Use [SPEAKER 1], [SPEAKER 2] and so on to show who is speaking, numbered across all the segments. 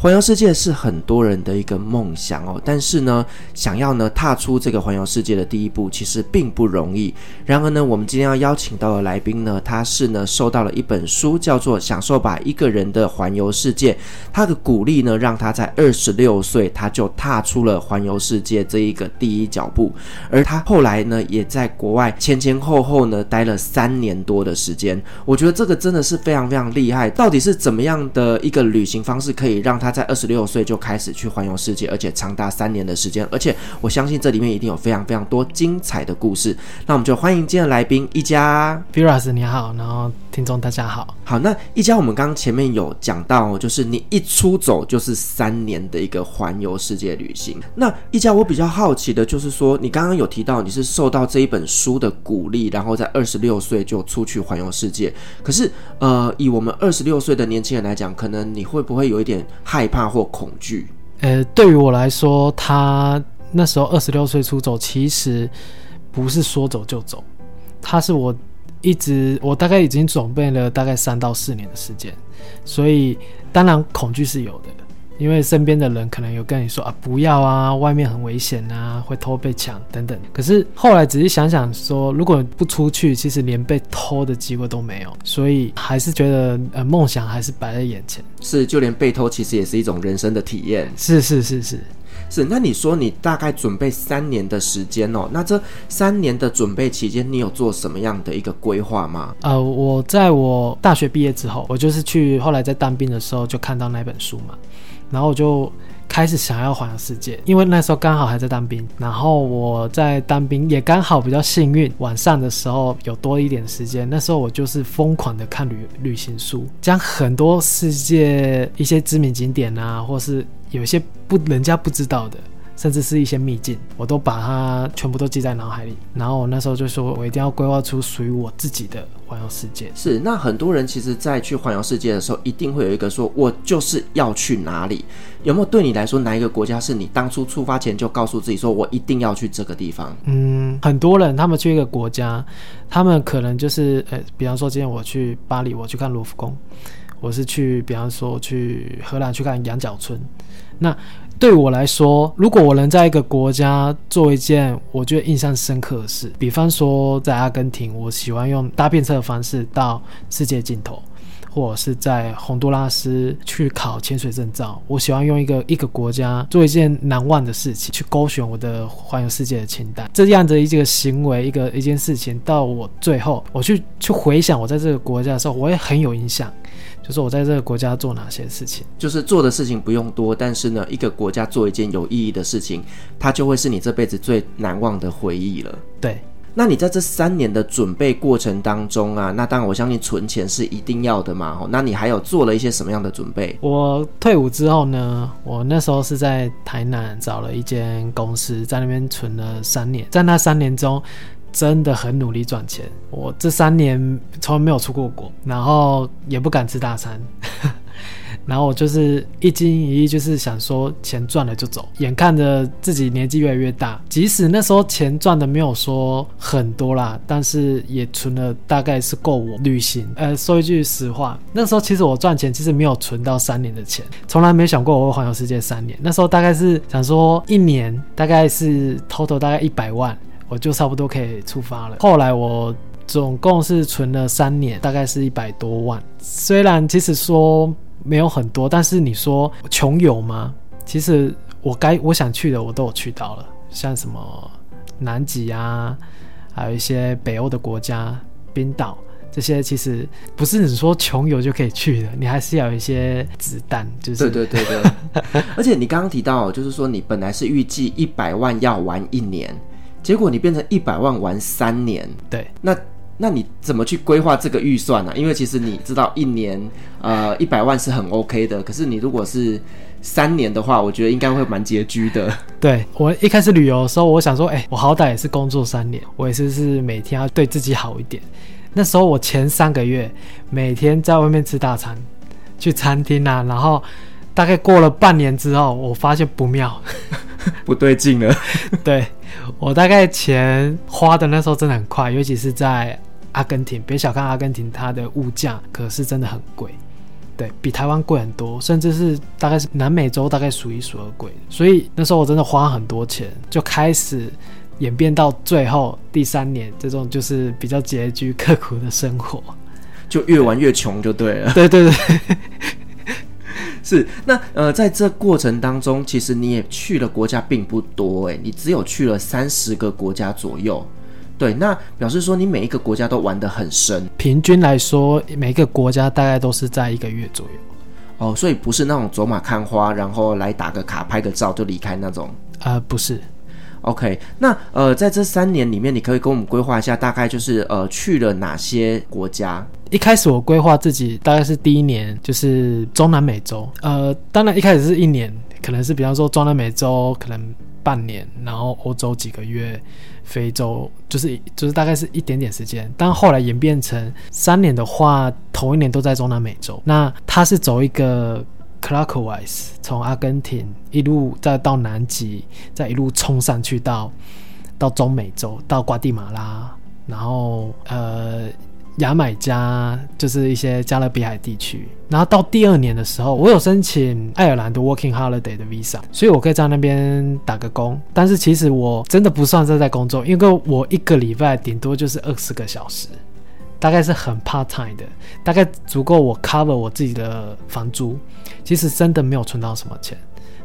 [SPEAKER 1] 环游世界是很多人的一个梦想哦，但是呢，想要呢踏出这个环游世界的第一步，其实并不容易。然而呢，我们今天要邀请到的来宾呢，他是呢受到了一本书叫做《享受吧一个人的环游世界》，他的鼓励呢，让他在二十六岁他就踏出了环游世界这一个第一脚步。而他后来呢，也在国外前前后后呢待了三年多的时间。我觉得这个真的是非常非常厉害。到底是怎么样的一个旅行方式，可以让他他在二十六岁就开始去环游世界，而且长达三年的时间，而且我相信这里面一定有非常非常多精彩的故事。那我们就欢迎今天的来宾一家
[SPEAKER 2] ，Firas 你好，然后听众大家好。
[SPEAKER 1] 好，那一家我们刚刚前面有讲到，就是你一出走就是三年的一个环游世界旅行。那一家我比较好奇的就是说，你刚刚有提到你是受到这一本书的鼓励，然后在二十六岁就出去环游世界。可是，呃，以我们二十六岁的年轻人来讲，可能你会不会有一点害怕或恐惧？
[SPEAKER 2] 呃，对于我来说，他那时候二十六岁出走，其实不是说走就走，他是我一直，我大概已经准备了大概三到四年的时间，所以当然恐惧是有的。因为身边的人可能有跟你说啊，不要啊，外面很危险啊，会偷被抢等等。可是后来仔细想想说，如果不出去，其实连被偷的机会都没有。所以还是觉得呃，梦想还是摆在眼前。
[SPEAKER 1] 是，就连被偷其实也是一种人生的体验。
[SPEAKER 2] 是是是是
[SPEAKER 1] 是。那你说你大概准备三年的时间哦，那这三年的准备期间，你有做什么样的一个规划吗？
[SPEAKER 2] 呃，我在我大学毕业之后，我就是去后来在当兵的时候就看到那本书嘛。然后我就开始想要环游世界，因为那时候刚好还在当兵，然后我在当兵也刚好比较幸运，晚上的时候有多一点时间。那时候我就是疯狂的看旅旅行书，将很多世界一些知名景点啊，或是有一些不人家不知道的，甚至是一些秘境，我都把它全部都记在脑海里。然后我那时候就说，我一定要规划出属于我自己的。环游世界
[SPEAKER 1] 是，那很多人其实，在去环游世界的时候，一定会有一个说，我就是要去哪里？有没有对你来说，哪一个国家是你当初出发前就告诉自己说，我一定要去这个地方？
[SPEAKER 2] 嗯，很多人他们去一个国家，他们可能就是，呃，比方说今天我去巴黎，我去看卢浮宫，我是去，比方说去荷兰去看羊角村，那。对我来说，如果我能在一个国家做一件我觉得印象深刻的事，比方说在阿根廷，我喜欢用搭便车的方式到世界尽头，或者是在洪都拉斯去考潜水证照，我喜欢用一个一个国家做一件难忘的事情，去勾选我的环游世界的清单。这样的一个行为，一个一件事情，到我最后我去去回想我在这个国家的时候，我也很有印象。就是我在这个国家做哪些事情，
[SPEAKER 1] 就是做的事情不用多，但是呢，一个国家做一件有意义的事情，它就会是你这辈子最难忘的回忆了。
[SPEAKER 2] 对，
[SPEAKER 1] 那你在这三年的准备过程当中啊，那当然我相信存钱是一定要的嘛。那你还有做了一些什么样的准备？
[SPEAKER 2] 我退伍之后呢，我那时候是在台南找了一间公司，在那边存了三年，在那三年中。真的很努力赚钱，我这三年从来没有出过国，然后也不敢吃大餐，然后我就是一心一意，就是想说钱赚了就走。眼看着自己年纪越来越大，即使那时候钱赚的没有说很多啦，但是也存了大概是够我旅行。呃，说一句实话，那时候其实我赚钱其实没有存到三年的钱，从来没想过我会环游世界三年。那时候大概是想说一年大概是 total 大概一百万。我就差不多可以出发了。后来我总共是存了三年，大概是一百多万。虽然其实说没有很多，但是你说穷游吗？其实我该我想去的我都有去到了，像什么南极啊，还有一些北欧的国家，冰岛这些其实不是你说穷游就可以去的，你还是要有一些子弹。就是
[SPEAKER 1] 对对对对，而且你刚刚提到，就是说你本来是预计一百万要玩一年，结果你变成一百万玩三年。
[SPEAKER 2] 对，
[SPEAKER 1] 那那你怎么去规划这个预算呢、啊？因为其实你知道一年呃一百万是很 OK 的，可是你如果是三年的话，我觉得应该会蛮拮据的。
[SPEAKER 2] 对，我一开始旅游的时候，我想说，哎、欸，我好歹也是工作三年，我也是是每天要对自己好一点。那时候我前三个月每天在外面吃大餐，去餐厅啊，然后大概过了半年之后，我发现不妙，
[SPEAKER 1] 不对劲了。
[SPEAKER 2] 对，我大概钱花的那时候真的很快，尤其是在阿根廷，别小看阿根廷，它的物价可是真的很贵，对，比台湾贵很多，甚至是大概是南美洲大概数一数二贵。所以那时候我真的花很多钱，就开始。演变到最后第三年，这种就是比较拮据、刻苦的生活，
[SPEAKER 1] 就越玩越穷，就对了。
[SPEAKER 2] 对对对，
[SPEAKER 1] 是那呃，在这过程当中，其实你也去了国家并不多，诶，你只有去了三十个国家左右。对，那表示说你每一个国家都玩得很深。
[SPEAKER 2] 平均来说，每一个国家大概都是在一个月左右。
[SPEAKER 1] 哦，所以不是那种走马看花，然后来打个卡、拍个照就离开那种。
[SPEAKER 2] 呃，不是。
[SPEAKER 1] OK，那呃，在这三年里面，你可以跟我们规划一下，大概就是呃去了哪些国家？
[SPEAKER 2] 一开始我规划自己大概是第一年就是中南美洲，呃，当然一开始是一年，可能是比方说中南美洲可能半年，然后欧洲几个月，非洲就是就是大概是一点点时间，但后来演变成三年的话，头一年都在中南美洲，那他是走一个。Clockwise 从阿根廷一路再到南极，再一路冲上去到到中美洲，到瓜地马拉，然后呃牙买加，就是一些加勒比海地区。然后到第二年的时候，我有申请爱尔兰的 Working Holiday 的 Visa，所以我可以在那边打个工。但是其实我真的不算是在工作，因为我一个礼拜顶多就是二十个小时。大概是很 part time 的，大概足够我 cover 我自己的房租，其实真的没有存到什么钱，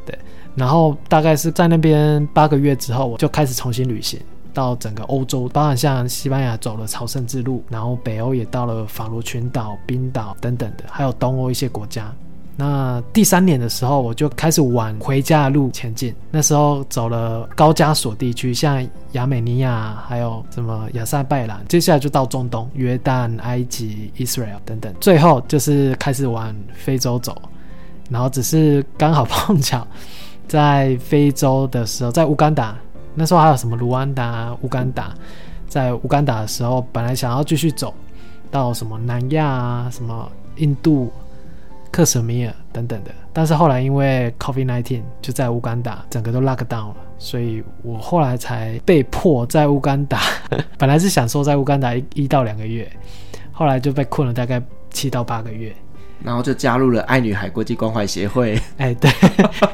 [SPEAKER 2] 对。然后大概是在那边八个月之后，我就开始重新旅行，到整个欧洲，包含像西班牙走了朝圣之路，然后北欧也到了法罗群岛、冰岛等等的，还有东欧一些国家。那第三年的时候，我就开始往回家的路前进。那时候走了高加索地区，像亚美尼亚，还有什么亚塞拜然。接下来就到中东，约旦、埃及、Israel 等等。最后就是开始往非洲走。然后只是刚好碰巧在非洲的时候，在乌干达，那时候还有什么卢安达、乌干达。在乌干达的时候，本来想要继续走到什么南亚啊，什么印度。克什米尔等等的，但是后来因为 COVID-19 就在乌干达整个都 lock down 了，所以我后来才被迫在乌干达。本来是想说在乌干达一一到两个月，后来就被困了大概七到八个月。
[SPEAKER 1] 然后就加入了爱女孩国际关怀协会。
[SPEAKER 2] 哎，对，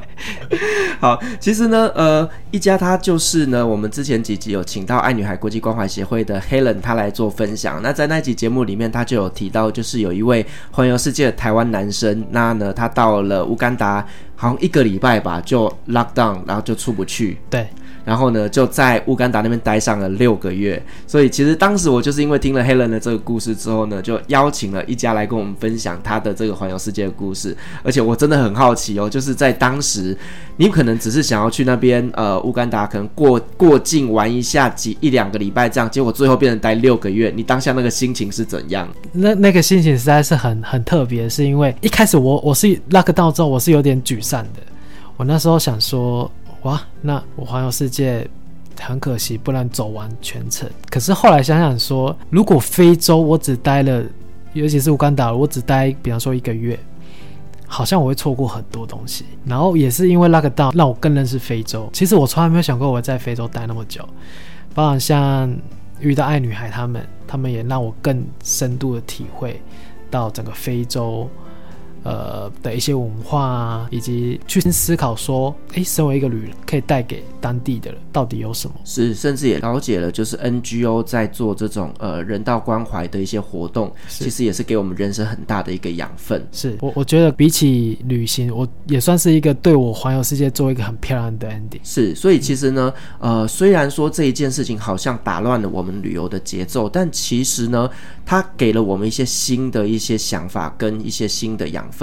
[SPEAKER 1] 好，其实呢，呃，一家他就是呢，我们之前几集有请到爱女孩国际关怀协会的 Helen，他来做分享。那在那集节目里面，他就有提到，就是有一位环游世界的台湾男生，那呢，他到了乌干达，好像一个礼拜吧，就 lock down，然后就出不去。
[SPEAKER 2] 对。
[SPEAKER 1] 然后呢，就在乌干达那边待上了六个月。所以其实当时我就是因为听了 Helen 的这个故事之后呢，就邀请了一家来跟我们分享他的这个环游世界的故事。而且我真的很好奇哦，就是在当时，你可能只是想要去那边呃乌干达，可能过过境玩一下几一两个礼拜这样，结果最后变成待六个月，你当下那个心情是怎样？
[SPEAKER 2] 那那个心情实在是很很特别，是因为一开始我我是 lock down 之后，我是有点沮丧的。我那时候想说。哇，那我环游世界很可惜，不能走完全程。可是后来想想说，如果非洲我只待了，尤其是乌干达，我只待，比方说一个月，好像我会错过很多东西。然后也是因为那个道让我更认识非洲。其实我从来没有想过我会在非洲待那么久，包括像遇到爱女孩他们，他们也让我更深度的体会到整个非洲呃的一些文化啊，以及去思考说，哎，身为一个旅人，可以带给当地的人到底有什么？
[SPEAKER 1] 是，甚至也了解了，就是 NGO 在做这种呃人道关怀的一些活动，其实也是给我们人生很大的一个养分。
[SPEAKER 2] 是我我觉得比起旅行，我也算是一个对我环游世界做一个很漂亮的 ending。
[SPEAKER 1] 是，所以其实呢，呃，虽然说这一件事情好像打乱了我们旅游的节奏，但其实呢，它给了我们一些新的一些想法跟一些新的养分。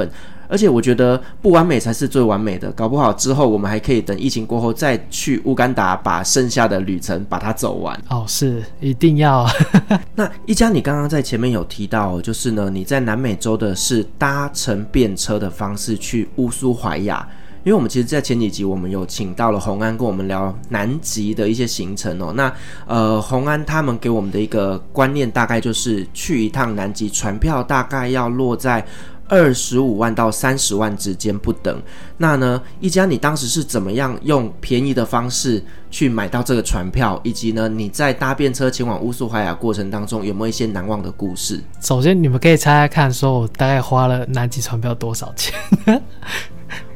[SPEAKER 1] 而且我觉得不完美才是最完美的，搞不好之后我们还可以等疫情过后再去乌干达，把剩下的旅程把它走完。
[SPEAKER 2] 哦，是一定要。
[SPEAKER 1] 那一家，你刚刚在前面有提到，就是呢，你在南美洲的是搭乘便车的方式去乌苏怀亚，因为我们其实，在前几集我们有请到了洪安跟我们聊南极的一些行程哦。那呃，洪安他们给我们的一个观念，大概就是去一趟南极，船票大概要落在。二十五万到三十万之间不等。那呢，一家你当时是怎么样用便宜的方式去买到这个船票？以及呢，你在搭便车前往乌苏怀亚过程当中有没有一些难忘的故事？
[SPEAKER 2] 首先，你们可以猜猜看，说我大概花了南极船票多少钱？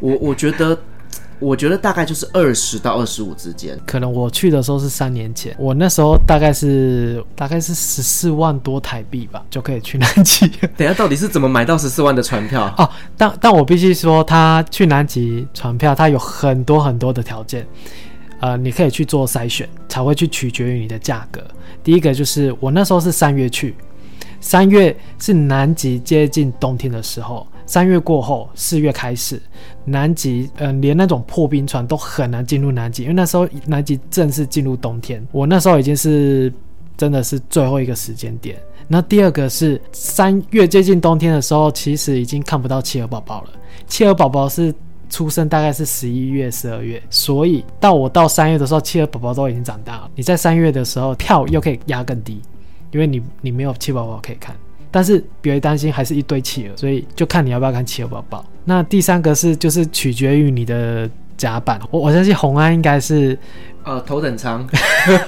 [SPEAKER 1] 我我觉得。我觉得大概就是二十到二十五之间。
[SPEAKER 2] 可能我去的时候是三年前，我那时候大概是大概是十四万多台币吧，就可以去南极。
[SPEAKER 1] 等下到底是怎么买到十四万的船票？
[SPEAKER 2] 哦，但但我必须说，他去南极船票，它有很多很多的条件，呃，你可以去做筛选，才会去取决于你的价格。第一个就是我那时候是三月去，三月是南极接近冬天的时候。三月过后，四月开始，南极，嗯、连那种破冰船都很难进入南极，因为那时候南极正式进入冬天。我那时候已经是真的是最后一个时间点。那第二个是三月接近冬天的时候，其实已经看不到企鹅宝宝了。企鹅宝宝是出生大概是十一月、十二月，所以到我到三月的时候，企鹅宝宝都已经长大了。你在三月的时候跳又可以压更低，因为你你没有企鹅宝宝可以看。但是别担心，还是一堆企鹅，所以就看你要不要看企鹅宝宝。那第三个是，就是取决于你的甲板。我我相信红安应该是，
[SPEAKER 1] 呃，头等舱。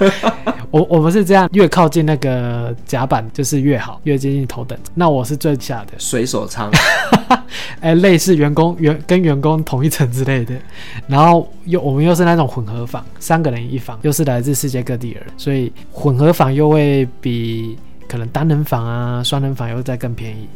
[SPEAKER 2] 我我们是这样，越靠近那个甲板就是越好，越接近头等。那我是最下的
[SPEAKER 1] 水手舱，
[SPEAKER 2] 哎，类似员工员跟员工同一层之类的。然后又我们又是那种混合房，三个人一房，又是来自世界各地的人，所以混合房又会比。可能单人房啊，双人房又再更便宜。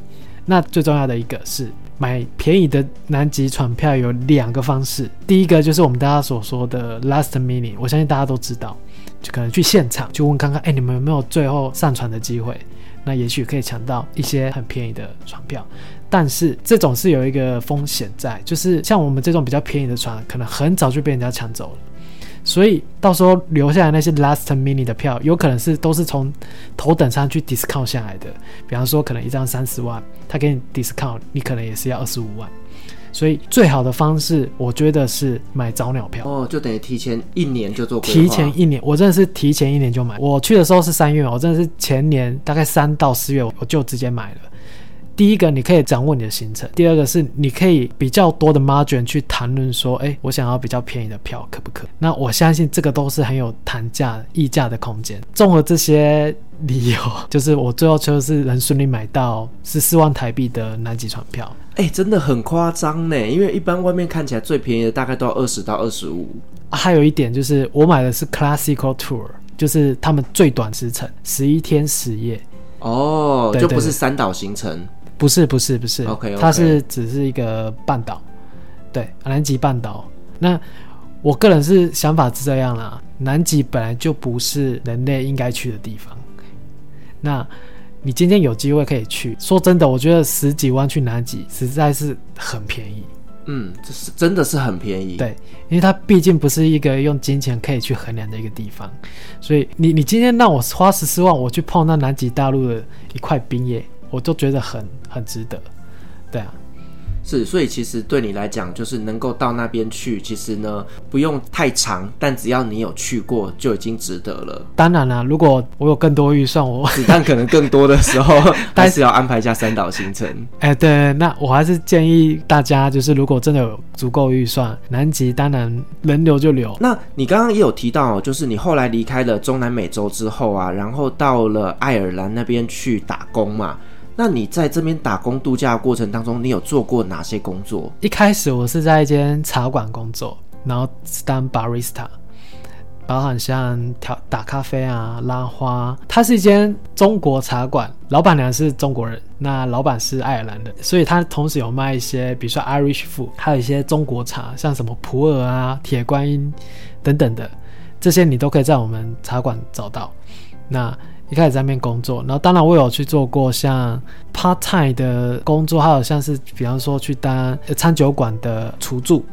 [SPEAKER 2] 那最重要的一个是买便宜的南极船票有两个方式。第一个就是我们大家所说的 last minute，我相信大家都知道，就可能去现场就问看看，哎，你们有没有最后上船的机会？那也许可以抢到一些很便宜的船票。但是这种是有一个风险在，就是像我们这种比较便宜的船，可能很早就被人家抢走了。所以到时候留下来那些 last minute 的票，有可能是都是从头等舱去 discount 下来的。比方说，可能一张三十万，他给你 discount，你可能也是要二十五万。所以最好的方式，我觉得是买早鸟票。
[SPEAKER 1] 哦，就等于提前一年就做。
[SPEAKER 2] 提前一年，我真的是提前一年就买。我去的时候是三月，我真的是前年大概三到四月，我就直接买了。第一个，你可以掌握你的行程；第二个是，你可以比较多的 margin 去谈论说，哎，我想要比较便宜的票，可不可？那我相信这个都是很有谈价、议价的空间。综合这些理由，就是我最后就是能顺利买到十四万台币的南极船票。
[SPEAKER 1] 哎，真的很夸张呢，因为一般外面看起来最便宜的大概都要二十到二十五。
[SPEAKER 2] 还有一点就是，我买的是 Classical Tour，就是他们最短时程，十一天十夜。
[SPEAKER 1] 哦，就不是三岛行程。
[SPEAKER 2] 不是不是不是
[SPEAKER 1] ，OK，
[SPEAKER 2] 它是只是一个半岛，对，南极半岛。那我个人是想法是这样啦，南极本来就不是人类应该去的地方。那你今天有机会可以去，说真的，我觉得十几万去南极实在是很便宜。
[SPEAKER 1] 嗯，这是真的是很便宜。
[SPEAKER 2] 对，因为它毕竟不是一个用金钱可以去衡量的一个地方，所以你你今天让我花十四万，我去碰那南极大陆的一块冰叶。我都觉得很很值得，对啊，
[SPEAKER 1] 是，所以其实对你来讲，就是能够到那边去，其实呢不用太长，但只要你有去过，就已经值得了。
[SPEAKER 2] 当然啦，如果我有更多预算，我
[SPEAKER 1] 子弹可能更多的时候，还是要安排一下三岛行程。
[SPEAKER 2] 哎，对，那我还是建议大家，就是如果真的有足够预算，南极当然能留就留。
[SPEAKER 1] 那你刚刚也有提到，就是你后来离开了中南美洲之后啊，然后到了爱尔兰那边去打工嘛。那你在这边打工度假的过程当中，你有做过哪些工作？
[SPEAKER 2] 一开始我是在一间茶馆工作，然后当 barista，包含像调打咖啡啊、拉花。它是一间中国茶馆，老板娘是中国人，那老板是爱尔兰的，所以他同时有卖一些，比如说 Irish food，还有一些中国茶，像什么普洱啊、铁观音等等的，这些你都可以在我们茶馆找到。那一开始在那边工作，然后当然我有去做过像 part time 的工作，还有像是比方说去当餐酒馆的厨助，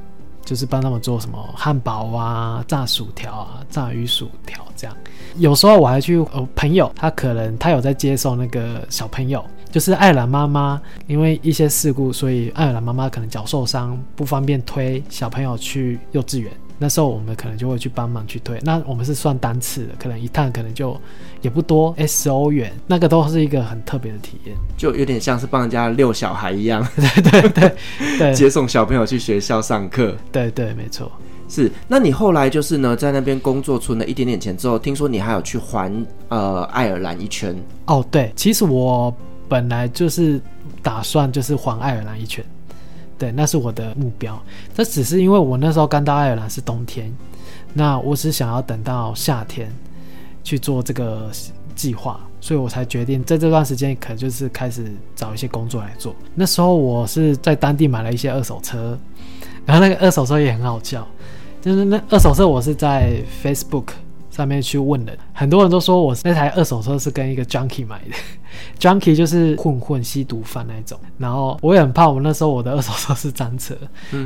[SPEAKER 2] 就是帮他们做什么汉堡啊、炸薯条啊、炸鱼薯条这样。有时候我还去呃朋友，他可能他有在接送那个小朋友，就是爱尔兰妈妈因为一些事故，所以爱尔兰妈妈可能脚受伤，不方便推小朋友去幼稚园。那时候我们可能就会去帮忙去推，那我们是算单次的，可能一趟可能就也不多，十欧元，那个都是一个很特别的体验，
[SPEAKER 1] 就有点像是帮人家遛小孩一样，
[SPEAKER 2] 对对对对，
[SPEAKER 1] 接送小朋友去学校上课，
[SPEAKER 2] 对对没错，
[SPEAKER 1] 是。那你后来就是呢，在那边工作存了一点点钱之后，听说你还有去环呃爱尔兰一圈？
[SPEAKER 2] 哦，对，其实我本来就是打算就是环爱尔兰一圈。对，那是我的目标。这只是因为我那时候刚到爱尔兰是冬天，那我只想要等到夏天去做这个计划，所以我才决定在这段时间可能就是开始找一些工作来做。那时候我是在当地买了一些二手车，然后那个二手车也很好笑，就是那二手车我是在 Facebook。上面去问人，很多人都说我那台二手车是跟一个 junkie 买的，junkie 就是混混吸毒犯那种。然后我也很怕，我那时候我的二手车是赃车。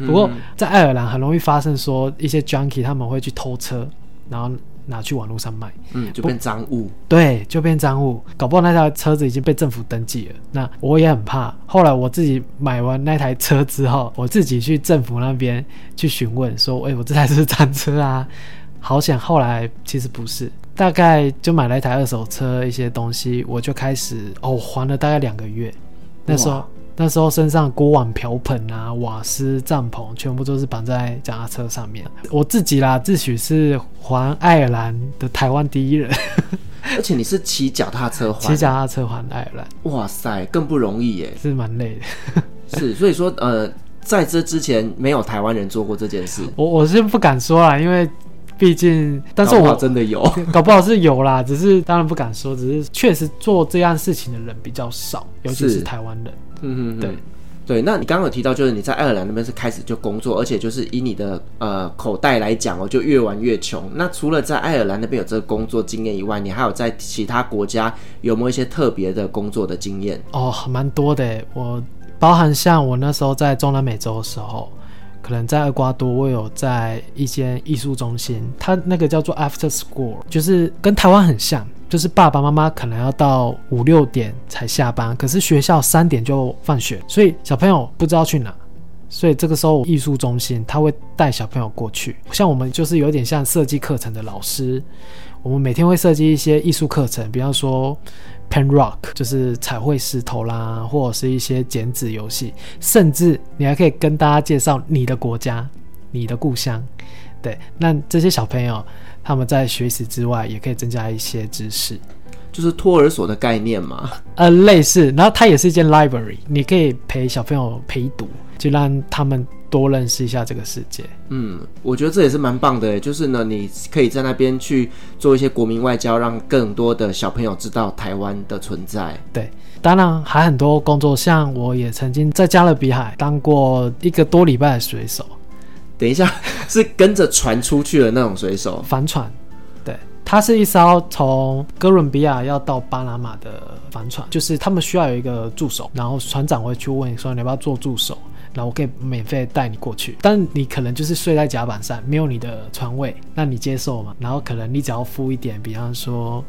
[SPEAKER 2] 不过在爱尔兰很容易发生说一些 junkie 他们会去偷车，然后拿去网络上卖，
[SPEAKER 1] 嗯，就变赃物。
[SPEAKER 2] 对，就变赃物，搞不好那台车子已经被政府登记了。那我也很怕。后来我自己买完那台车之后，我自己去政府那边去询问说，哎，我这台是赃车啊。好险，后来其实不是，大概就买了一台二手车，一些东西，我就开始哦，还了大概两个月。那时候那时候身上锅碗瓢盆啊、瓦斯、帐篷，全部都是绑在脚踏车上面。我自己啦，自诩是还爱尔兰的台湾第一人。
[SPEAKER 1] 而且你是骑脚踏车环，
[SPEAKER 2] 骑脚踏车环爱尔兰，
[SPEAKER 1] 哇塞，更不容易耶，
[SPEAKER 2] 是蛮累的。
[SPEAKER 1] 是，所以说呃，在这之前没有台湾人做过这件事。
[SPEAKER 2] 我我是不敢说啦，因为。毕竟，但是我
[SPEAKER 1] 真的有，
[SPEAKER 2] 搞不好是有啦，只是当然不敢说，只是确实做这样事情的人比较少，尤其是台湾人。
[SPEAKER 1] 嗯嗯，对对。那你刚刚有提到，就是你在爱尔兰那边是开始就工作，而且就是以你的呃口袋来讲哦，就越玩越穷。那除了在爱尔兰那边有这个工作经验以外，你还有在其他国家有没有一些特别的工作的经验？
[SPEAKER 2] 哦，蛮多的，我包含像我那时候在中南美洲的时候。可能在厄瓜多，我有在一间艺术中心，它那个叫做 After School，就是跟台湾很像，就是爸爸妈妈可能要到五六点才下班，可是学校三点就放学，所以小朋友不知道去哪，所以这个时候艺术中心他会带小朋友过去，像我们就是有点像设计课程的老师，我们每天会设计一些艺术课程，比方说。Pen Rock 就是彩绘石头啦，或者是一些剪纸游戏，甚至你还可以跟大家介绍你的国家、你的故乡。对，那这些小朋友他们在学习之外，也可以增加一些知识，
[SPEAKER 1] 就是托儿所的概念嘛。
[SPEAKER 2] 呃，类似。然后它也是一间 library，你可以陪小朋友陪读，就让他们。多认识一下这个世界。
[SPEAKER 1] 嗯，我觉得这也是蛮棒的，就是呢，你可以在那边去做一些国民外交，让更多的小朋友知道台湾的存在。
[SPEAKER 2] 对，当然还很多工作，像我也曾经在加勒比海当过一个多礼拜的水手。
[SPEAKER 1] 等一下，是跟着船出去的那种水手？
[SPEAKER 2] 帆船。对，它是一艘从哥伦比亚要到巴拿马的帆船，就是他们需要有一个助手，然后船长会去问说你要不要做助手。那我可以免费带你过去，但你可能就是睡在甲板上，没有你的床位，那你接受吗？然后可能你只要付一点，比方说，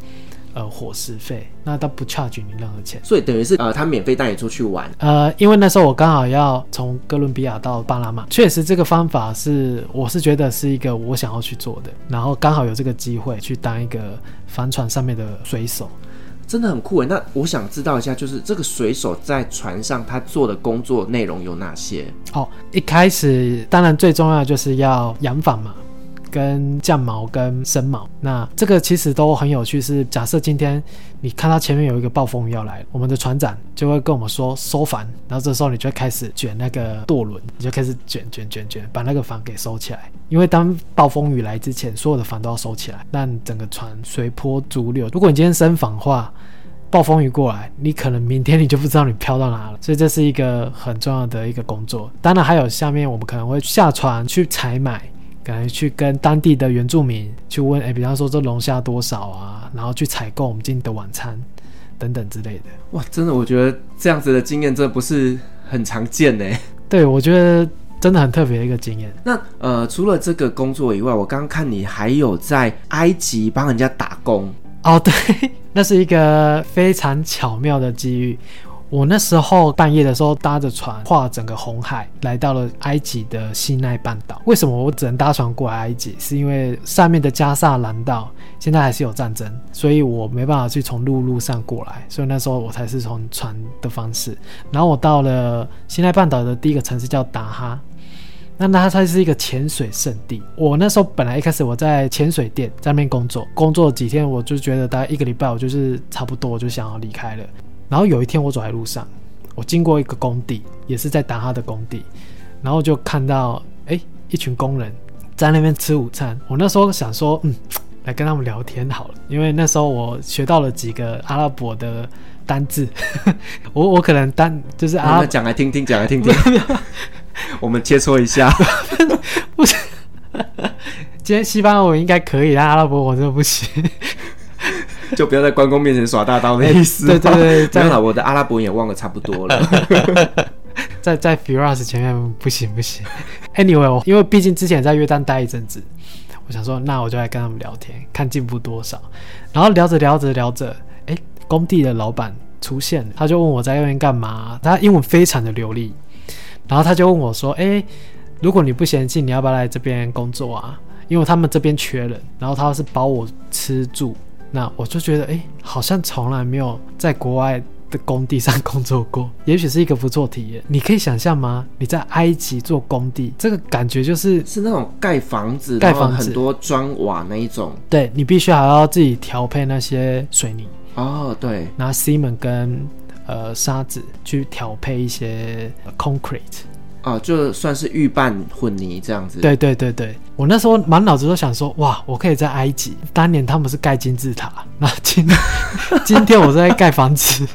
[SPEAKER 2] 呃，伙食费，那他不 charge 你任何钱，
[SPEAKER 1] 所以等于是呃，他免费带你出去玩。
[SPEAKER 2] 呃，因为那时候我刚好要从哥伦比亚到巴拿马，确实这个方法是，我是觉得是一个我想要去做的，然后刚好有这个机会去当一个帆船上面的水手。
[SPEAKER 1] 真的很酷诶，那我想知道一下，就是这个水手在船上他做的工作内容有哪些？
[SPEAKER 2] 哦，一开始当然最重要就是要扬帆嘛，跟降毛跟升毛。那这个其实都很有趣是，假设今天你看到前面有一个暴风雨要来，我们的船长就会跟我们说收帆，然后这时候你就会开始卷那个舵轮，你就开始卷卷卷卷，把那个帆给收起来。因为当暴风雨来之前，所有的帆都要收起来，让整个船随波逐流。如果你今天升帆的话，暴风雨过来，你可能明天你就不知道你飘到哪了，所以这是一个很重要的一个工作。当然还有下面我们可能会下船去采买，可能去跟当地的原住民去问，哎，比方说这龙虾多少啊，然后去采购我们今天的晚餐等等之类的。
[SPEAKER 1] 哇，真的，我觉得这样子的经验真的不是很常见呢。
[SPEAKER 2] 对，我觉得真的很特别的一个经验。
[SPEAKER 1] 那呃，除了这个工作以外，我刚刚看你还有在埃及帮人家打工。
[SPEAKER 2] 哦，对，那是一个非常巧妙的机遇。我那时候半夜的时候搭着船跨整个红海，来到了埃及的西奈半岛。为什么我只能搭船过来埃及？是因为上面的加萨兰道现在还是有战争，所以我没办法去从陆路上过来，所以那时候我才是从船的方式。然后我到了西奈半岛的第一个城市叫达哈。那它它是一个潜水圣地。我那时候本来一开始我在潜水店在那边工作，工作几天我就觉得大概一个礼拜，我就是差不多我就想要离开了。然后有一天我走在路上，我经过一个工地，也是在达哈的工地，然后就看到哎一群工人在那边吃午餐。我那时候想说，嗯，来跟他们聊天好了，因为那时候我学到了几个阿拉伯的单字，我我可能单就是啊
[SPEAKER 1] 讲来听听，讲来听听。我们切磋一下，
[SPEAKER 2] 不是，今天西班牙文应该可以，但阿拉伯我真的不行，
[SPEAKER 1] 就不要在关公面前耍大刀的意思。
[SPEAKER 2] 对对对，这样
[SPEAKER 1] 我的阿拉伯也忘了差不多了，
[SPEAKER 2] 在在 Firas 前面不行不行。Anyway，因为毕竟之前在约旦待一阵子，我想说，那我就来跟他们聊天，看进步多少。然后聊着聊着聊着，哎，工地的老板出现了，他就问我在那边干嘛，他英文非常的流利。然后他就问我说：“诶，如果你不嫌弃，你要不要来这边工作啊？因为他们这边缺人，然后他是包我吃住。那我就觉得，哎，好像从来没有在国外的工地上工作过，也许是一个不错体验。你可以想象吗？你在埃及做工地，这个感觉就是
[SPEAKER 1] 是那种盖房子，
[SPEAKER 2] 盖房子
[SPEAKER 1] 很多砖瓦那一种。
[SPEAKER 2] 对，你必须还要自己调配那些水泥。
[SPEAKER 1] 哦，对，
[SPEAKER 2] 拿西门跟。”呃，沙子去调配一些 concrete，
[SPEAKER 1] 哦，就算是预拌混泥这样子。
[SPEAKER 2] 对对对对，我那时候满脑子都想说，哇，我可以在埃及，当年他们是盖金字塔，那今 今天我是在盖房子，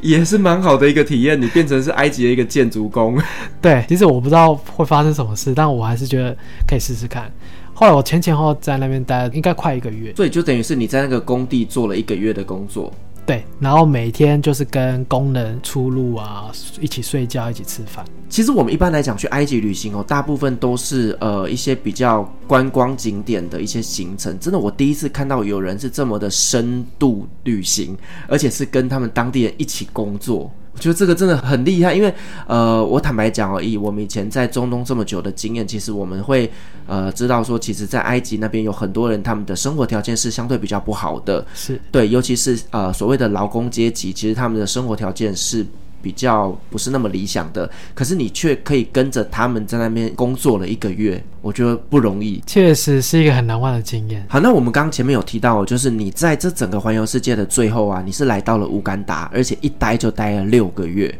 [SPEAKER 1] 也是蛮好的一个体验。你变成是埃及的一个建筑工，
[SPEAKER 2] 对，其实我不知道会发生什么事，但我还是觉得可以试试看。后来我前前后后在那边待应该快一个月，
[SPEAKER 1] 所以就等于是你在那个工地做了一个月的工作。
[SPEAKER 2] 对，然后每天就是跟工人出入啊，一起睡觉，一起吃饭。
[SPEAKER 1] 其实我们一般来讲去埃及旅行哦，大部分都是呃一些比较观光景点的一些行程。真的，我第一次看到有人是这么的深度旅行，而且是跟他们当地人一起工作。我觉得这个真的很厉害，因为呃，我坦白讲哦，以，我们以前在中东这么久的经验，其实我们会呃知道说，其实，在埃及那边有很多人，他们的生活条件是相对比较不好的，
[SPEAKER 2] 是
[SPEAKER 1] 对，尤其是呃所谓的劳工阶级，其实他们的生活条件是。比较不是那么理想的，可是你却可以跟着他们在那边工作了一个月，我觉得不容易，
[SPEAKER 2] 确实是一个很难忘的经验。
[SPEAKER 1] 好，那我们刚刚前面有提到，就是你在这整个环游世界的最后啊，你是来到了乌干达，而且一待就待了六个月。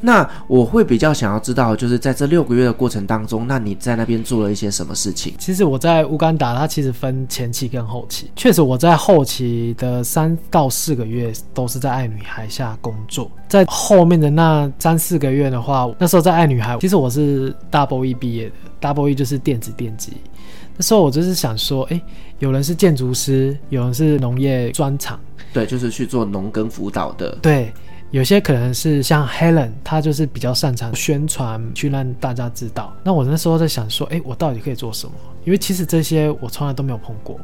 [SPEAKER 1] 那我会比较想要知道，就是在这六个月的过程当中，那你在那边做了一些什么事情？
[SPEAKER 2] 其实我在乌干达，它其实分前期跟后期。确实我在后期的三到四个月都是在爱女孩下工作，在后面的那三四个月的话，那时候在爱女孩，其实我是 Double E 毕业的，Double E 就是电子电机。那时候我就是想说，哎，有人是建筑师，有人是农业专场，
[SPEAKER 1] 对，就是去做农耕辅导的，
[SPEAKER 2] 对。有些可能是像 Helen，她就是比较擅长宣传，去让大家知道。那我那时候在想说，诶，我到底可以做什么？因为其实这些我从来都没有碰过。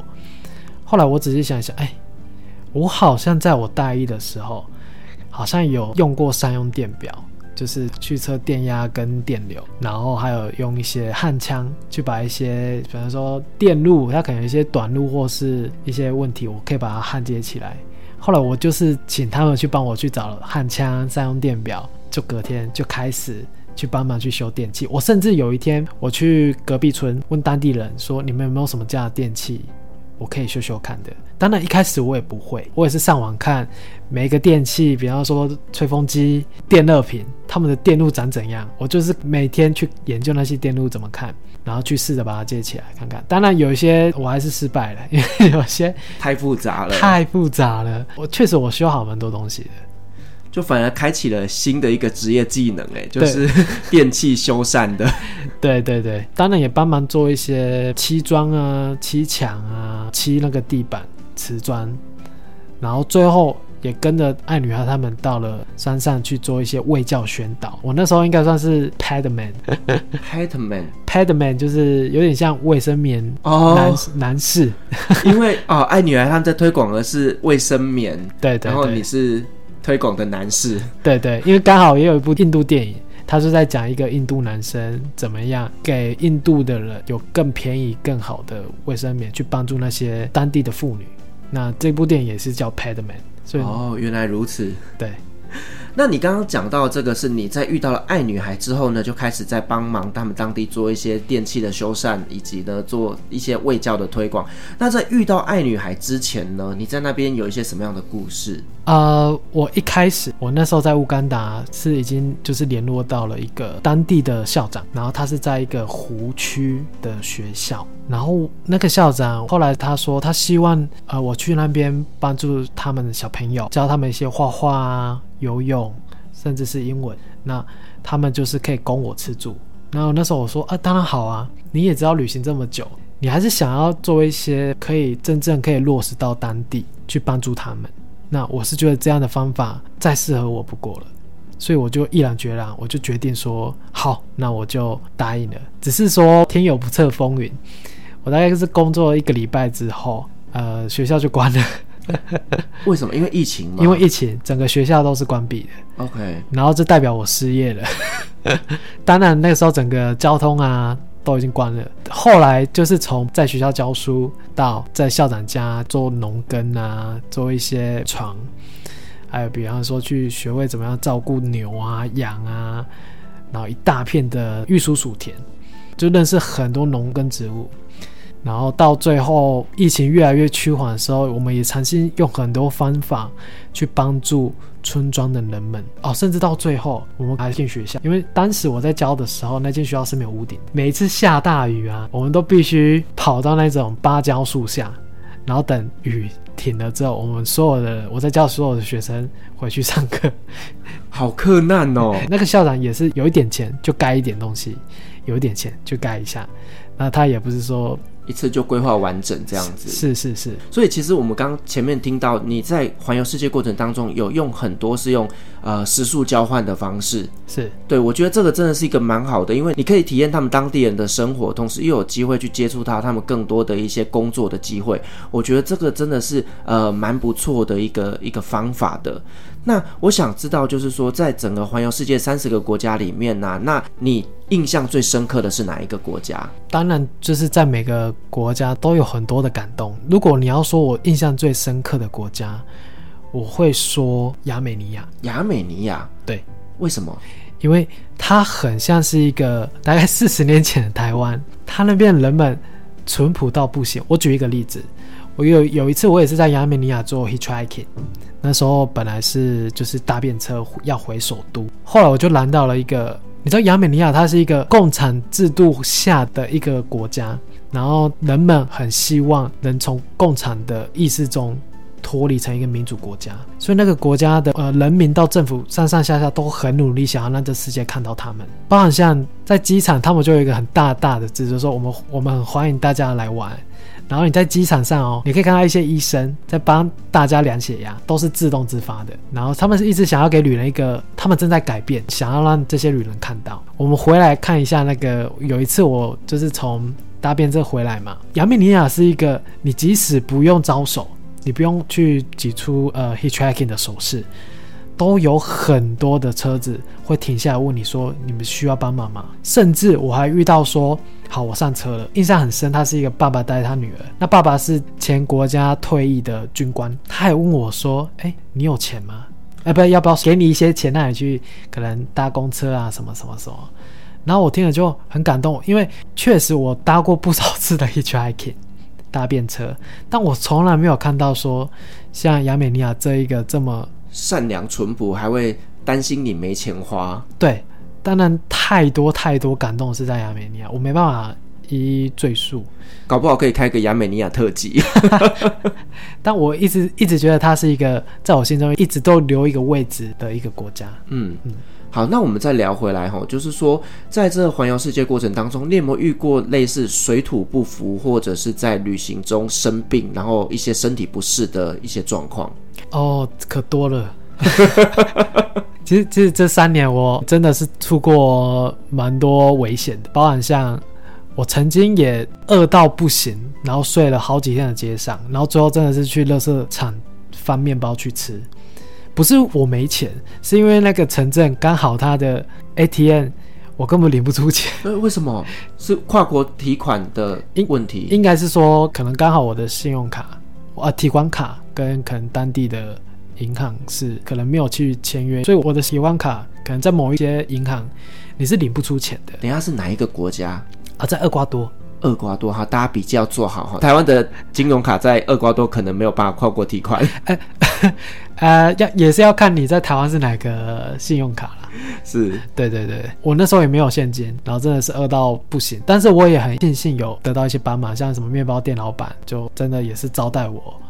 [SPEAKER 2] 后来我仔细想一想，诶，我好像在我大一的时候，好像有用过三用电表，就是去测电压跟电流，然后还有用一些焊枪去把一些，比方说电路，它可能有一些短路或是一些问题，我可以把它焊接起来。后来我就是请他们去帮我去找焊枪、三用电表，就隔天就开始去帮忙去修电器。我甚至有一天我去隔壁村问当地人说：“你们有没有什么这样的电器？”我可以修修看的，当然一开始我也不会，我也是上网看每一个电器，比方说吹风机、电热瓶，他们的电路长怎样，我就是每天去研究那些电路怎么看，然后去试着把它接起来看看。当然有一些我还是失败了，因 为有些
[SPEAKER 1] 太复杂了，
[SPEAKER 2] 太复杂了。我确实我修好蛮多东西的。
[SPEAKER 1] 就反而开启了新的一个职业技能，哎，就是 电器修缮的。
[SPEAKER 2] 对对对，当然也帮忙做一些漆砖啊、漆墙啊、漆那个地板瓷砖，然后最后也跟着爱女孩他们到了山上去做一些卫教宣导。我那时候应该算是 padman，padman，padman 就是有点像卫生棉
[SPEAKER 1] 哦，
[SPEAKER 2] 男男士，
[SPEAKER 1] 因为哦，爱女孩他们在推广的是卫生棉，
[SPEAKER 2] 对，对对，
[SPEAKER 1] 然后你是。推广的男士，
[SPEAKER 2] 对对，因为刚好也有一部印度电影，他是在讲一个印度男生怎么样给印度的人有更便宜、更好的卫生棉，去帮助那些当地的妇女。那这部电影也是叫《Padman》，所以
[SPEAKER 1] 哦，原来如此，
[SPEAKER 2] 对。
[SPEAKER 1] 那你刚刚讲到这个，是你在遇到了爱女孩之后呢，就开始在帮忙他们当地做一些电器的修缮，以及呢做一些卫教的推广。那在遇到爱女孩之前呢，你在那边有一些什么样的故事？
[SPEAKER 2] 呃，我一开始我那时候在乌干达是已经就是联络到了一个当地的校长，然后他是在一个湖区的学校，然后那个校长后来他说他希望呃我去那边帮助他们的小朋友，教他们一些画画啊。游泳，甚至是英文，那他们就是可以供我吃住。然后那时候我说啊，当然好啊，你也知道旅行这么久，你还是想要做一些可以真正可以落实到当地去帮助他们。那我是觉得这样的方法再适合我不过了，所以我就毅然决然，我就决定说好，那我就答应了。只是说天有不测风云，我大概是工作了一个礼拜之后，呃，学校就关了。
[SPEAKER 1] 为什么？因为疫情吗？
[SPEAKER 2] 因为疫情，整个学校都是关闭的。
[SPEAKER 1] OK，
[SPEAKER 2] 然后这代表我失业了。当然那个时候整个交通啊都已经关了。后来就是从在学校教书到在校长家做农耕啊，做一些床，还有比方说去学会怎么样照顾牛啊、羊啊，然后一大片的玉蜀黍田，就认识很多农耕植物。然后到最后，疫情越来越趋缓的时候，我们也尝试用很多方法去帮助村庄的人们哦。甚至到最后，我们还进学校，因为当时我在教的时候，那间学校是没有屋顶。每一次下大雨啊，我们都必须跑到那种芭蕉树下，然后等雨停了之后，我们所有的我在教所有的学生回去上课。
[SPEAKER 1] 好克难哦。
[SPEAKER 2] 那个校长也是有一点钱就盖一点东西，有一点钱就盖一下。那他也不是说。
[SPEAKER 1] 一次就规划完整这样子，
[SPEAKER 2] 是是是。
[SPEAKER 1] 所以其实我们刚前面听到你在环游世界过程当中有用很多是用呃食宿交换的方式，
[SPEAKER 2] 是
[SPEAKER 1] 对，我觉得这个真的是一个蛮好的，因为你可以体验他们当地人的生活，同时又有机会去接触到他们更多的一些工作的机会。我觉得这个真的是呃蛮不错的一个一个方法的。那我想知道，就是说，在整个环游世界三十个国家里面呢、啊，那你印象最深刻的是哪一个国家？
[SPEAKER 2] 当然，就是在每个国家都有很多的感动。如果你要说我印象最深刻的国家，我会说亚美尼亚。
[SPEAKER 1] 亚美尼亚，
[SPEAKER 2] 对，
[SPEAKER 1] 为什么？
[SPEAKER 2] 因为它很像是一个大概四十年前的台湾，它那边人们淳朴到不行。我举一个例子，我有有一次我也是在亚美尼亚做 hitchhiking。那时候本来是就是搭便车要回首都，后来我就拦到了一个，你知道亚美尼亚它是一个共产制度下的一个国家，然后人们很希望能从共产的意识中脱离成一个民主国家，所以那个国家的呃人民到政府上上下下都很努力，想要让这世界看到他们。包含像在机场，他们就有一个很大大的字，就说我们我们很欢迎大家来玩。然后你在机场上哦，你可以看到一些医生在帮大家量血压，都是自动自发的。然后他们是一直想要给旅人一个，他们正在改变，想要让这些旅人看到。我们回来看一下那个，有一次我就是从搭便车回来嘛，亚美尼亚是一个，你即使不用招手，你不用去挤出呃 hitchhiking 的手势。都有很多的车子会停下来问你说：“你们需要帮忙吗？”甚至我还遇到说：“好，我上车了。”印象很深，他是一个爸爸带他女儿，那爸爸是前国家退役的军官，他还问我说：“哎，你有钱吗？”哎，不，要不要给你一些钱让你去可能搭公车啊，什么什么什么。然后我听了就很感动，因为确实我搭过不少次的 Hiking，搭便车，但我从来没有看到说像亚美尼亚这一个这么
[SPEAKER 1] 善良淳朴，还会担心你没钱花。
[SPEAKER 2] 对，当然太多太多感动是在亚美尼亚，我没办法一一赘述，
[SPEAKER 1] 搞不好可以开个亚美尼亚特辑。
[SPEAKER 2] 但我一直一直觉得它是一个在我心中一直都留一个位置的一个国家。
[SPEAKER 1] 嗯嗯。好，那我们再聊回来哈，就是说，在这环游世界过程当中，你有没有遇过类似水土不服，或者是在旅行中生病，然后一些身体不适的一些状况？
[SPEAKER 2] 哦，可多了。其实，其实这三年我真的是出过蛮多危险的，包含像我曾经也饿到不行，然后睡了好几天的街上，然后最后真的是去垃圾场翻面包去吃。不是我没钱，是因为那个城镇刚好它的 ATM 我根本领不出钱。
[SPEAKER 1] 呃，为什么？是跨国提款的问题？
[SPEAKER 2] 应该是说，可能刚好我的信用卡啊提款卡跟可能当地的银行是可能没有去签约，所以我的喜欢卡可能在某一些银行你是领不出钱的。
[SPEAKER 1] 等下是哪一个国家
[SPEAKER 2] 啊？在厄瓜多。
[SPEAKER 1] 厄瓜多哈，大家比较做好哈。台湾的金融卡在厄瓜多可能没有办法跨国提款。
[SPEAKER 2] 呃，呃，要也是要看你在台湾是哪个信用卡啦。
[SPEAKER 1] 是，
[SPEAKER 2] 对对对，我那时候也没有现金，然后真的是饿到不行。但是我也很庆幸有得到一些帮忙，像什么面包店老板，就真的也是招待我，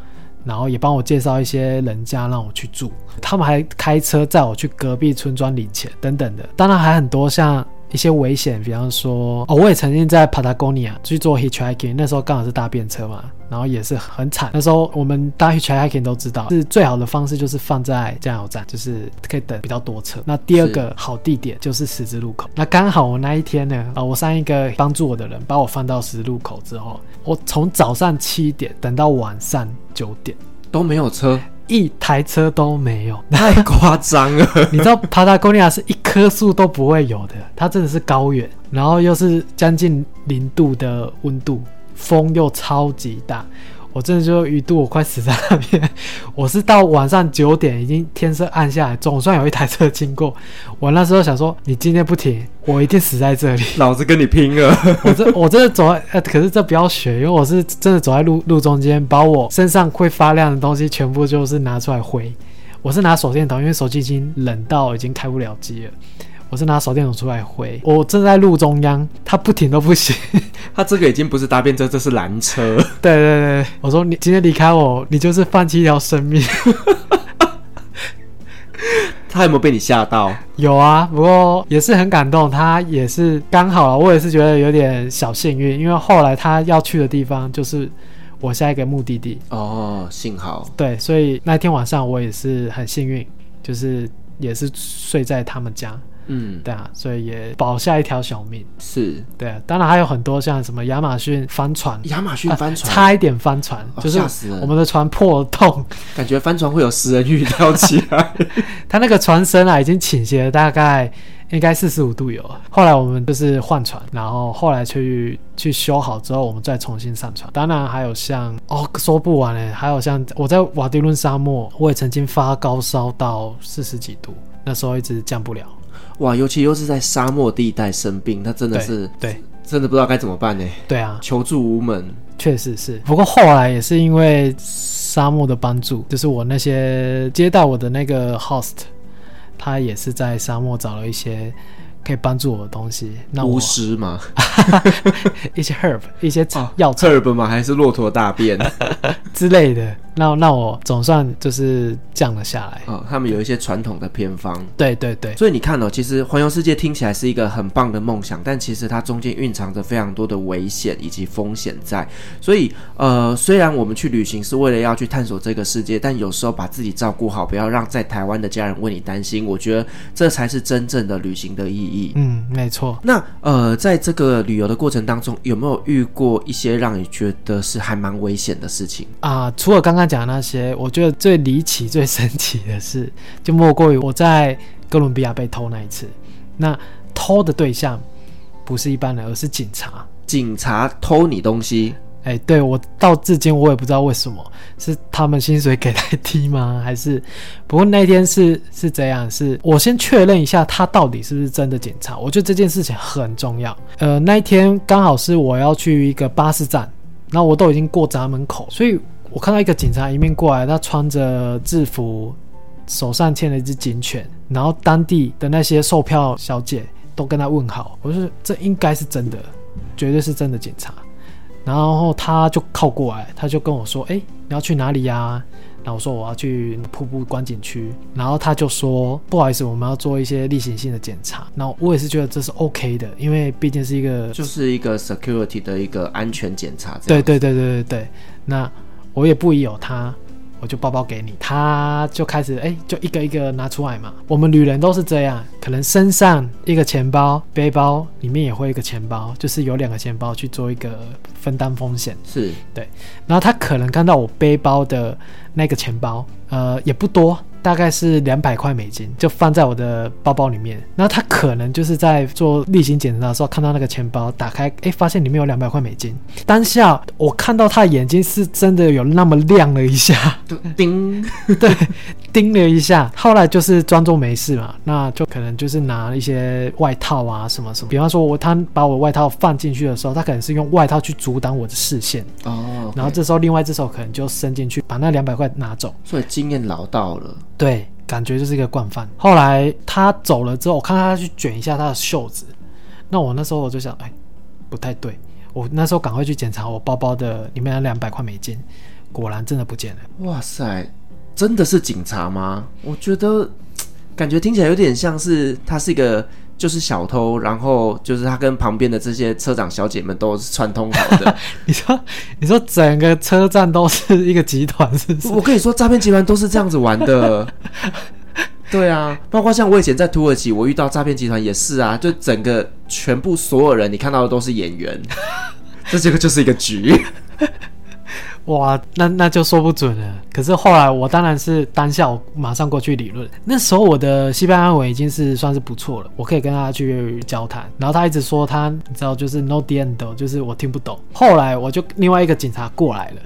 [SPEAKER 2] 然后也帮我介绍一些人家让我去住。他们还开车载我去隔壁村庄领钱等等的。当然还很多像。一些危险，比方说，哦，我也曾经在 Patagonia 去做 hitchhiking，那时候刚好是搭便车嘛，然后也是很惨。那时候我们搭 hitchhiking 都知道，是最好的方式就是放在加油站，就是可以等比较多车。那第二个好地点就是十字路口。那刚好我那一天呢，啊、我上一个帮助我的人把我放到十字路口之后，我从早上七点等到晚上九点
[SPEAKER 1] 都没有车。
[SPEAKER 2] 一台车都没有，
[SPEAKER 1] 太夸张了。
[SPEAKER 2] 你知道，帕塔哥尼亚是一棵树都不会有的，它真的是高原，然后又是将近零度的温度，风又超级大。我真的就一度我快死在那边，我是到晚上九点，已经天色暗下来，总算有一台车经过。我那时候想说，你今天不停，我一定死在这里，
[SPEAKER 1] 老子跟你拼了！
[SPEAKER 2] 我这我真的走在，呃，可是这不要学，因为我是真的走在路路中间，把我身上会发亮的东西全部就是拿出来挥。我是拿手电筒，因为手机已经冷到已经开不了机了。我是拿手电筒出来挥，我正在路中央，他不停都不行。
[SPEAKER 1] 他这个已经不是搭便车，这是拦车。
[SPEAKER 2] 对对对，我说你今天离开我，你就是放弃一条生命。
[SPEAKER 1] 他有没有被你吓到？
[SPEAKER 2] 有啊，不过也是很感动。他也是刚好，我也是觉得有点小幸运，因为后来他要去的地方就是我下一个目的地。
[SPEAKER 1] 哦，幸好。
[SPEAKER 2] 对，所以那天晚上我也是很幸运，就是也是睡在他们家。嗯，对啊，所以也保下一条小命。
[SPEAKER 1] 是，
[SPEAKER 2] 对啊，当然还有很多像什么亚马逊帆船，
[SPEAKER 1] 亚马逊帆船、
[SPEAKER 2] 啊、差一点翻船，
[SPEAKER 1] 哦、
[SPEAKER 2] 就是我们的船破洞，
[SPEAKER 1] 感觉帆船会有食人鱼跳起来。
[SPEAKER 2] 它那个船身啊，已经倾斜了大概应该四十五度有。后来我们就是换船，然后后来去去修好之后，我们再重新上船。当然还有像哦，说不完嘞，还有像我在瓦迪伦沙漠，我也曾经发高烧到四十几度，那时候一直降不了。
[SPEAKER 1] 哇，尤其又是在沙漠地带生病，他真的是
[SPEAKER 2] 对，对
[SPEAKER 1] 真的不知道该怎么办呢？
[SPEAKER 2] 对啊，
[SPEAKER 1] 求助无门，
[SPEAKER 2] 确实是。不过后来也是因为沙漠的帮助，就是我那些接待我的那个 host，他也是在沙漠找了一些。可以帮助我的东西，那
[SPEAKER 1] 巫师吗？
[SPEAKER 2] 一些 herb，一些草药、哦、
[SPEAKER 1] herb 嘛？还是骆驼大便
[SPEAKER 2] 之类的？那那我总算就是降了下来。
[SPEAKER 1] 哦，他们有一些传统的偏方。
[SPEAKER 2] 对对对。
[SPEAKER 1] 所以你看哦，其实环游世界听起来是一个很棒的梦想，但其实它中间蕴藏着非常多的危险以及风险在。所以呃，虽然我们去旅行是为了要去探索这个世界，但有时候把自己照顾好，不要让在台湾的家人为你担心，我觉得这才是真正的旅行的意义。
[SPEAKER 2] 嗯，没错。
[SPEAKER 1] 那呃，在这个旅游的过程当中，有没有遇过一些让你觉得是还蛮危险的事情
[SPEAKER 2] 啊？除了刚刚讲的那些，我觉得最离奇、最神奇的事，就莫过于我在哥伦比亚被偷那一次。那偷的对象不是一般人，而是警察。
[SPEAKER 1] 警察偷你东西？
[SPEAKER 2] 哎，对，我到至今我也不知道为什么，是他们薪水给太低吗？还是？不过那天是是这样，是我先确认一下他到底是不是真的警察。我觉得这件事情很重要。呃，那一天刚好是我要去一个巴士站，那我都已经过闸门口，所以我看到一个警察迎面过来，他穿着制服，手上牵了一只警犬，然后当地的那些售票小姐都跟他问好。我说这应该是真的，绝对是真的警察。然后他就靠过来，他就跟我说：“哎，你要去哪里呀？”然后我说：“我要去瀑布观景区。”然后他就说：“不好意思，我们要做一些例行性的检查。”然后我也是觉得这是 OK 的，因为毕竟是一个
[SPEAKER 1] 就是一个 security 的一个安全检查。
[SPEAKER 2] 对对对对对对，那我也不疑有他。我就包包给你，他就开始哎，就一个一个拿出来嘛。我们女人都是这样，可能身上一个钱包，背包里面也会一个钱包，就是有两个钱包去做一个分担风险。
[SPEAKER 1] 是
[SPEAKER 2] 对，然后他可能看到我背包的那个钱包，呃，也不多。大概是两百块美金，就放在我的包包里面。那他可能就是在做例行检查的时候看到那个钱包，打开，哎，发现里面有两百块美金。当下我看到他的眼睛是真的有那么亮了一下，
[SPEAKER 1] 叮，
[SPEAKER 2] 对，叮了一下。后来就是装作没事嘛，那就可能就是拿一些外套啊什么什么。比方说我他把我外套放进去的时候，他可能是用外套去阻挡我的视线。
[SPEAKER 1] 哦，okay。
[SPEAKER 2] 然后这时候另外一只手可能就伸进去把那两百块拿走。
[SPEAKER 1] 所以经验老道了。
[SPEAKER 2] 对，感觉就是一个惯犯。后来他走了之后，我看他去卷一下他的袖子，那我那时候我就想，哎，不太对。我那时候赶快去检查我包包的里面的两百块美金，果然真的不见了。
[SPEAKER 1] 哇塞，真的是警察吗？我觉得感觉听起来有点像是他是一个。就是小偷，然后就是他跟旁边的这些车长小姐们都是串通好的。
[SPEAKER 2] 你说，你说整个车站都是一个集团，是不是？
[SPEAKER 1] 我跟你说，诈骗集团都是这样子玩的。对啊，包括像我以前在土耳其，我遇到诈骗集团也是啊，就整个全部所有人，你看到的都是演员，这这个就是一个局。
[SPEAKER 2] 哇，那那就说不准了。可是后来我当然是当下我马上过去理论。那时候我的西班牙文已经是算是不错了，我可以跟他去交谈。然后他一直说他，你知道，就是 no entiendo，就是我听不懂。后来我就另外一个警察过来了，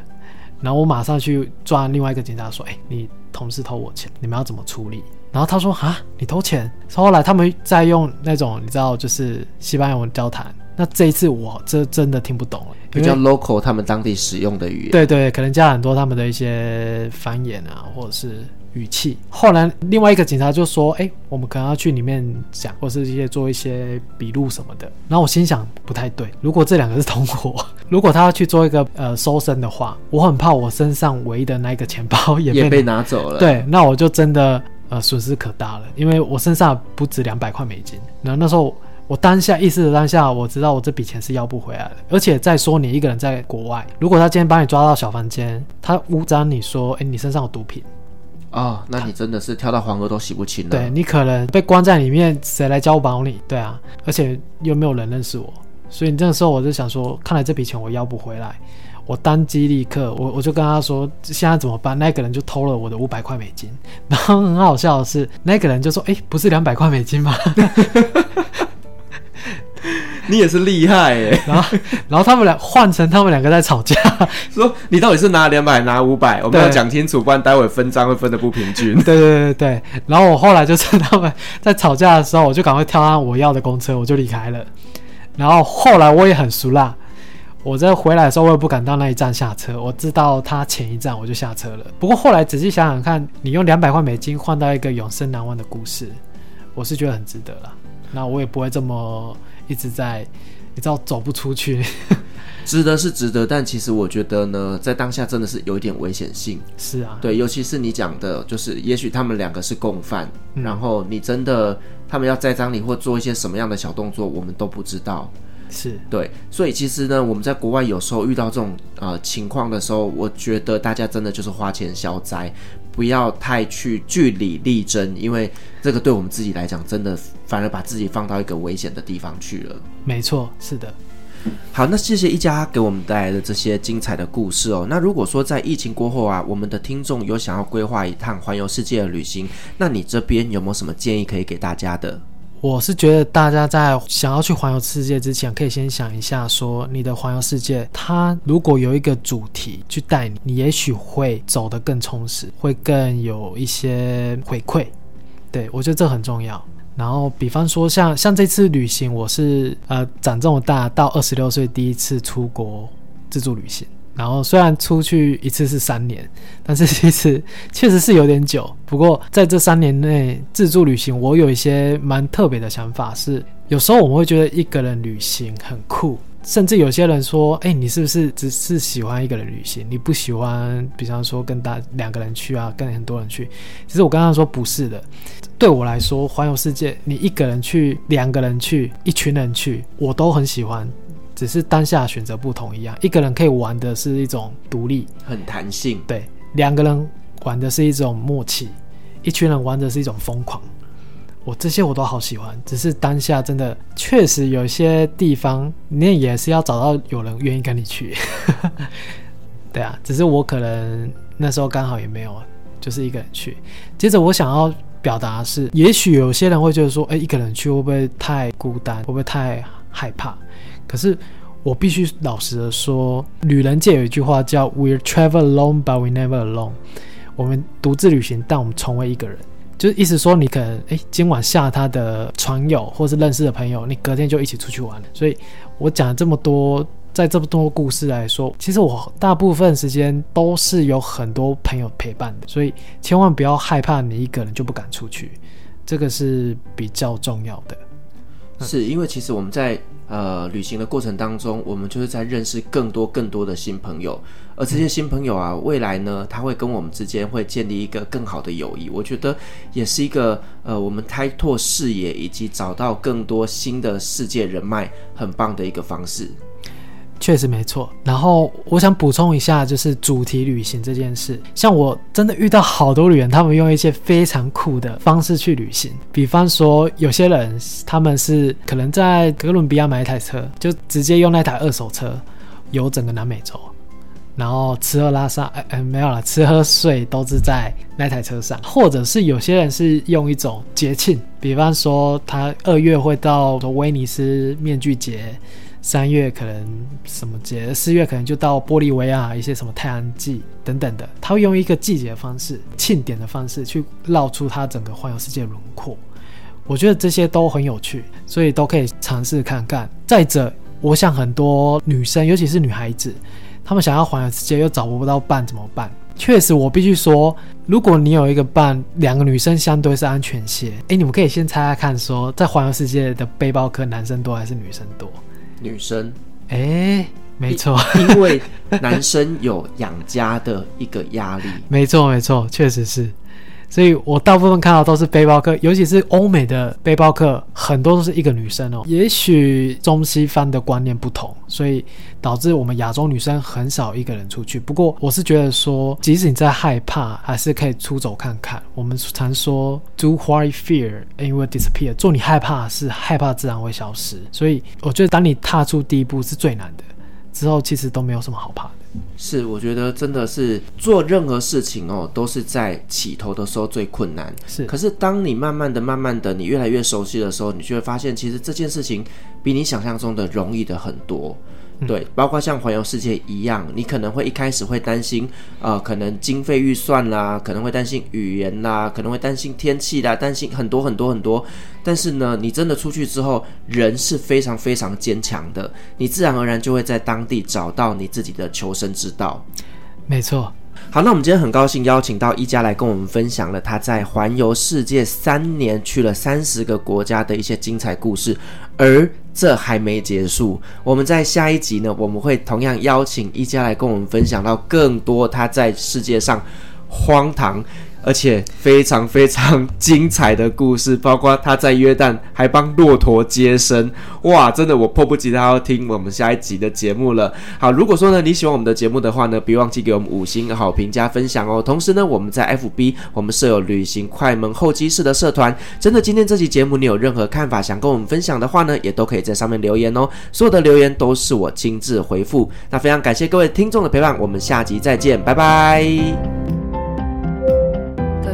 [SPEAKER 2] 然后我马上去抓另外一个警察说：“哎，你同事偷我钱，你们要怎么处理？”然后他说：“啊，你偷钱？”后来他们在用那种你知道，就是西班牙文交谈。那这一次我这真的听不懂了，
[SPEAKER 1] 比较 local 他们当地使用的语言。
[SPEAKER 2] 对对，可能加很多他们的一些方言啊，或者是语气。后来另外一个警察就说：“哎，我们可能要去里面讲，或是一些做一些笔录什么的。”然后我心想不太对，如果这两个是同伙，如果他要去做一个呃搜身的话，我很怕我身上唯一的那个钱包也被
[SPEAKER 1] 也被拿走了。
[SPEAKER 2] 对，那我就真的呃损失可大了，因为我身上不止两百块美金。然后那时候。我当下意识的当下，我知道我这笔钱是要不回来的。而且再说，你一个人在国外，如果他今天把你抓到小房间，他污脏你说，哎，你身上有毒品，
[SPEAKER 1] 哦，那你真的是跳到黄河都洗不清了。
[SPEAKER 2] 对，你可能被关在里面，谁来交保你？对啊，而且又没有人认识我，所以你这个时候我就想说，看来这笔钱我要不回来。我当机立刻，我我就跟他说，现在怎么办？那个人就偷了我的五百块美金。然后很好笑的是，那个人就说，哎，不是两百块美金吗？
[SPEAKER 1] 你也是厉害耶，
[SPEAKER 2] 然后，然后他们俩换成他们两个在吵架，
[SPEAKER 1] 说你到底是拿两百拿五百，我们要讲清楚，不然待会分赃会分的不平均。
[SPEAKER 2] 对对对对，然后我后来就趁他们在吵架的时候，我就赶快跳上我要的公车，我就离开了。然后后来我也很熟啦，我在回来的时候，我也不敢到那一站下车，我知道他前一站我就下车了。不过后来仔细想想看，你用两百块美金换到一个永生难忘的故事，我是觉得很值得了。那我也不会这么。一直在，你知道走不出去，
[SPEAKER 1] 值得是值得，但其实我觉得呢，在当下真的是有一点危险性。
[SPEAKER 2] 是啊，
[SPEAKER 1] 对，尤其是你讲的，就是也许他们两个是共犯，嗯，然后你真的他们要栽赃你或做一些什么样的小动作，我们都不知道。
[SPEAKER 2] 是
[SPEAKER 1] 对，所以其实呢，我们在国外有时候遇到这种呃情况的时候，我觉得大家真的就是花钱消灾，不要太去据理力争，因为这个对我们自己来讲，真的反而把自己放到一个危险的地方去了。
[SPEAKER 2] 没错，是的。
[SPEAKER 1] 好，那谢谢一家给我们带来的这些精彩的故事哦。那如果说在疫情过后啊，我们的听众有想要规划一趟环游世界的旅行，那你这边有没有什么建议可以给大家的？
[SPEAKER 2] 我是觉得大家在想要去环游世界之前，可以先想一下，说你的环游世界，它如果有一个主题去带你，你也许会走得更充实，会更有一些回馈。对，我觉得这很重要。然后，比方说像像这次旅行，我是呃长这么大到二十六岁第一次出国自助旅行。然后虽然出去一次是三年，但是其实确实是有点久。不过在这三年内自助旅行，我有一些蛮特别的想法是，有时候我们会觉得一个人旅行很酷，甚至有些人说：“哎，你是不是只是喜欢一个人旅行？你不喜欢，比方说跟大两个人去啊，跟很多人去？”其实我刚刚说不是的。对我来说，环游世界，你一个人去、两个人去、一群人去，我都很喜欢。只是当下选择不同一样，一个人可以玩的是一种独立，
[SPEAKER 1] 很弹性；
[SPEAKER 2] 对，两个人玩的是一种默契，一群人玩的是一种疯狂。我这些我都好喜欢，只是当下真的确实有些地方，你也是要找到有人愿意跟你去。对啊，只是我可能那时候刚好也没有，就是一个人去。接着我想要表达是，也许有些人会觉得说，哎，一个人去会不会太孤单？会不会太害怕？可是我必须老实的说，旅人界有一句话叫 "We travel alone, but we never alone"。我们独自旅行，但我们从未一个人。就是意思说，你可能诶，今晚下他的船友或是认识的朋友，你隔天就一起出去玩。所以我讲了这么多，在这么多故事来说，其实我大部分时间都是有很多朋友陪伴的。所以千万不要害怕你一个人就不敢出去，这个是比较重要的。
[SPEAKER 1] 是因为其实我们在。呃，旅行的过程当中，我们就是在认识更多更多的新朋友，而这些新朋友啊，未来呢，他会跟我们之间会建立一个更好的友谊。我觉得也是一个呃，我们开拓视野以及找到更多新的世界人脉很棒的一个方式。
[SPEAKER 2] 确实没错，然后我想补充一下，就是主题旅行这件事，像我真的遇到好多旅人，他们用一些非常酷的方式去旅行，比方说有些人他们是可能在哥伦比亚买一台车，就直接用那台二手车游整个南美洲，然后吃喝拉撒，哎哎没有了，吃喝睡都是在那台车上，或者是有些人是用一种节庆，比方说他二月会到威尼斯面具节。三月可能什么节，四月可能就到玻利维亚一些什么太阳季等等的，他会用一个季节的方式、庆典的方式去绕出他整个环游世界轮廓。我觉得这些都很有趣，所以都可以尝试看看。再者，我想很多女生，尤其是女孩子，她们想要环游世界又找不到伴怎么办？确实，我必须说，如果你有一个伴，两个女生相对是安全些。哎，你们可以先猜猜看说，说在环游世界的背包客，男生多还是女生多？
[SPEAKER 1] 女生，
[SPEAKER 2] 哎，没错，
[SPEAKER 1] 因为男生有养家的一个压力，
[SPEAKER 2] 没错，没错，确实是。所以我大部分看到都是背包客，尤其是欧美的背包客，很多都是一个女生哦。也许中西方的观念不同，所以导致我们亚洲女生很少一个人出去。不过我是觉得说，即使你在害怕，还是可以出走看看。我们常说 “Do what you fear and will disappear”，做你害怕的事，害怕自然会消失。所以我觉得，当你踏出第一步是最难的，之后其实都没有什么好怕的。
[SPEAKER 1] 是，我觉得真的是做任何事情哦，都是在起头的时候最困难。
[SPEAKER 2] 是，
[SPEAKER 1] 可是当你慢慢的、慢慢的，你越来越熟悉的时候，你就会发现，其实这件事情比你想象中的容易的很多。对，包括像环游世界一样，你可能会一开始会担心，呃，可能经费预算啦，可能会担心语言啦，可能会担心天气啦，担心很多很多很多。但是呢，你真的出去之后，人是非常非常坚强的，你自然而然就会在当地找到你自己的求生之道。
[SPEAKER 2] 没错。
[SPEAKER 1] 好，那我们今天很高兴邀请到一家来跟我们分享了他在环游世界三年，去了三十个国家的一些精彩故事，而这还没结束。我们在下一集呢，我们会同样邀请一家来跟我们分享到更多他在世界上荒唐。而且非常非常精彩的故事，包括他在约旦还帮骆驼接生，哇，真的我迫不及待要听我们下一集的节目了。好，如果说呢你喜欢我们的节目的话呢，别忘记给我们五星好评加分享哦。同时呢，我们在 FB 我们设有旅行快门候机室的社团，真的今天这期节目你有任何看法想跟我们分享的话呢，也都可以在上面留言哦。所有的留言都是我亲自回复。那非常感谢各位听众的陪伴，我们下集再见，拜拜。